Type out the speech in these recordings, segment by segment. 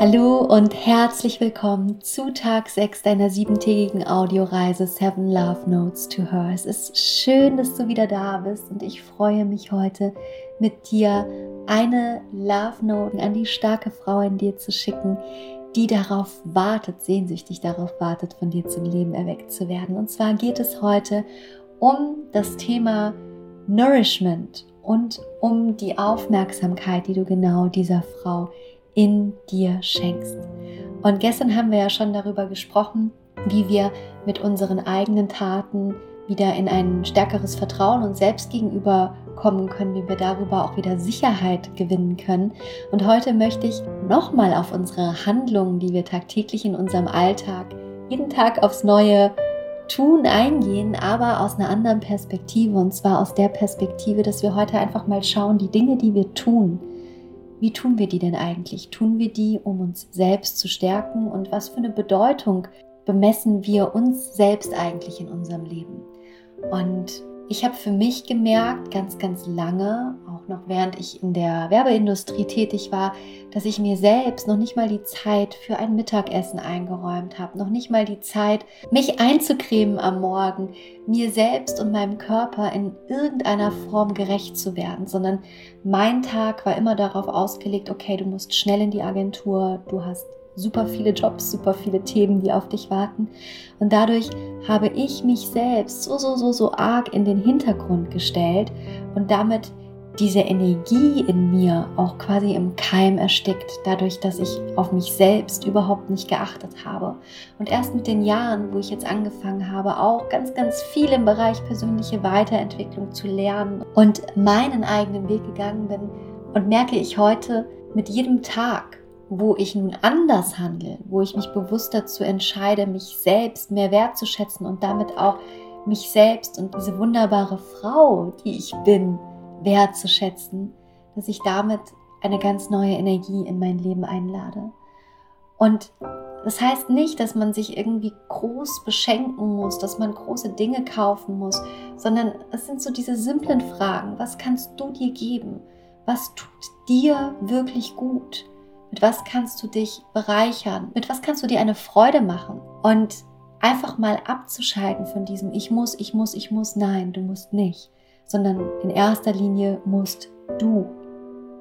Hallo und herzlich willkommen zu Tag 6 deiner siebentägigen Audioreise Seven Love Notes to Her. Es ist schön, dass du wieder da bist und ich freue mich heute mit dir eine Love Note an die starke Frau in dir zu schicken, die darauf wartet, sehnsüchtig darauf wartet, von dir zum Leben erweckt zu werden. Und zwar geht es heute um das Thema Nourishment und um die Aufmerksamkeit, die du genau dieser Frau in dir schenkst. Und gestern haben wir ja schon darüber gesprochen, wie wir mit unseren eigenen Taten wieder in ein stärkeres Vertrauen uns selbst gegenüber kommen können, wie wir darüber auch wieder Sicherheit gewinnen können. Und heute möchte ich nochmal auf unsere Handlungen, die wir tagtäglich in unserem Alltag, jeden Tag aufs Neue tun, eingehen, aber aus einer anderen Perspektive. Und zwar aus der Perspektive, dass wir heute einfach mal schauen, die Dinge, die wir tun, wie tun wir die denn eigentlich? Tun wir die, um uns selbst zu stärken? Und was für eine Bedeutung bemessen wir uns selbst eigentlich in unserem Leben? Und ich habe für mich gemerkt, ganz, ganz lange, noch während ich in der Werbeindustrie tätig war, dass ich mir selbst noch nicht mal die Zeit für ein Mittagessen eingeräumt habe, noch nicht mal die Zeit, mich einzucremen am Morgen, mir selbst und meinem Körper in irgendeiner Form gerecht zu werden, sondern mein Tag war immer darauf ausgelegt, okay, du musst schnell in die Agentur, du hast super viele Jobs, super viele Themen, die auf dich warten. Und dadurch habe ich mich selbst so, so, so, so arg in den Hintergrund gestellt und damit diese Energie in mir auch quasi im Keim erstickt, dadurch, dass ich auf mich selbst überhaupt nicht geachtet habe. Und erst mit den Jahren, wo ich jetzt angefangen habe, auch ganz, ganz viel im Bereich persönliche Weiterentwicklung zu lernen und meinen eigenen Weg gegangen bin und merke ich heute mit jedem Tag, wo ich nun anders handle, wo ich mich bewusst dazu entscheide, mich selbst mehr wertzuschätzen und damit auch mich selbst und diese wunderbare Frau, die ich bin, wertzuschätzen, dass ich damit eine ganz neue Energie in mein Leben einlade. Und das heißt nicht, dass man sich irgendwie groß beschenken muss, dass man große Dinge kaufen muss, sondern es sind so diese simplen Fragen. Was kannst du dir geben? Was tut dir wirklich gut? Mit was kannst du dich bereichern? Mit was kannst du dir eine Freude machen? Und einfach mal abzuschalten von diesem Ich muss, ich muss, ich muss. Nein, du musst nicht. Sondern in erster Linie musst du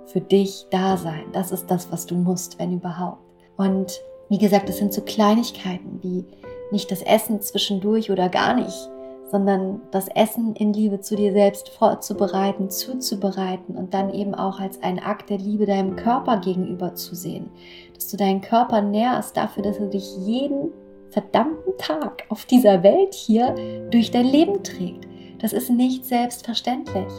für dich da sein. Das ist das, was du musst, wenn überhaupt. Und wie gesagt, es sind so Kleinigkeiten wie nicht das Essen zwischendurch oder gar nicht sondern das Essen in Liebe zu dir selbst vorzubereiten, zuzubereiten und dann eben auch als einen Akt der Liebe deinem Körper gegenüber zu sehen. Dass du deinen Körper nährst dafür, dass er dich jeden verdammten Tag auf dieser Welt hier durch dein Leben trägt. Das ist nicht selbstverständlich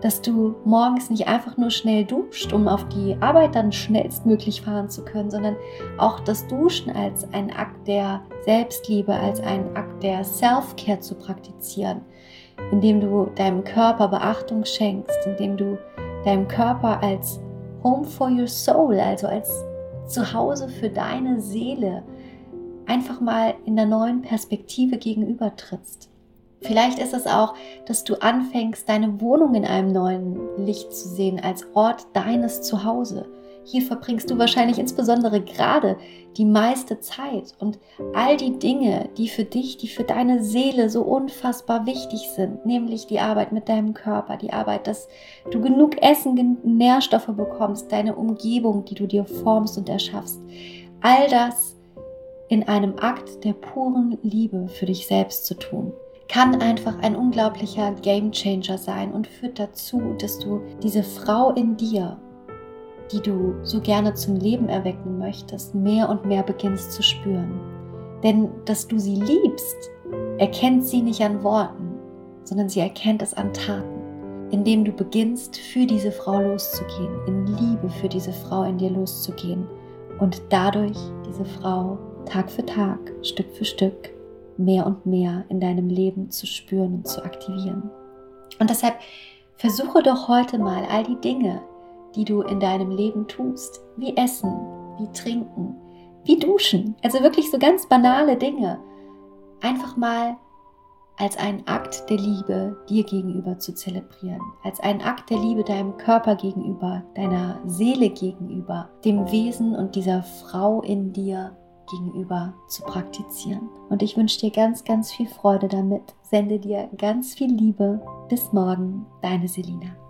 dass du morgens nicht einfach nur schnell duscht, um auf die Arbeit dann schnellstmöglich fahren zu können, sondern auch das Duschen als ein Akt der Selbstliebe, als ein Akt der Self-Care zu praktizieren, indem du deinem Körper Beachtung schenkst, indem du deinem Körper als Home for your soul, also als Zuhause für deine Seele, einfach mal in der neuen Perspektive gegenüber trittst. Vielleicht ist es auch, dass du anfängst, deine Wohnung in einem neuen Licht zu sehen, als Ort deines Zuhause. Hier verbringst du wahrscheinlich insbesondere gerade die meiste Zeit und all die Dinge, die für dich, die für deine Seele so unfassbar wichtig sind, nämlich die Arbeit mit deinem Körper, die Arbeit, dass du genug Essen, Nährstoffe bekommst, deine Umgebung, die du dir formst und erschaffst. All das in einem Akt der puren Liebe für dich selbst zu tun kann einfach ein unglaublicher Game Changer sein und führt dazu, dass du diese Frau in dir, die du so gerne zum Leben erwecken möchtest, mehr und mehr beginnst zu spüren. Denn dass du sie liebst, erkennt sie nicht an Worten, sondern sie erkennt es an Taten, indem du beginnst, für diese Frau loszugehen, in Liebe für diese Frau in dir loszugehen und dadurch diese Frau Tag für Tag, Stück für Stück mehr und mehr in deinem Leben zu spüren und zu aktivieren. Und deshalb versuche doch heute mal all die Dinge, die du in deinem Leben tust, wie Essen, wie Trinken, wie Duschen, also wirklich so ganz banale Dinge, einfach mal als einen Akt der Liebe dir gegenüber zu zelebrieren, als einen Akt der Liebe deinem Körper gegenüber, deiner Seele gegenüber, dem Wesen und dieser Frau in dir gegenüber zu praktizieren. Und ich wünsche dir ganz, ganz viel Freude damit. Sende dir ganz viel Liebe. Bis morgen, deine Selina.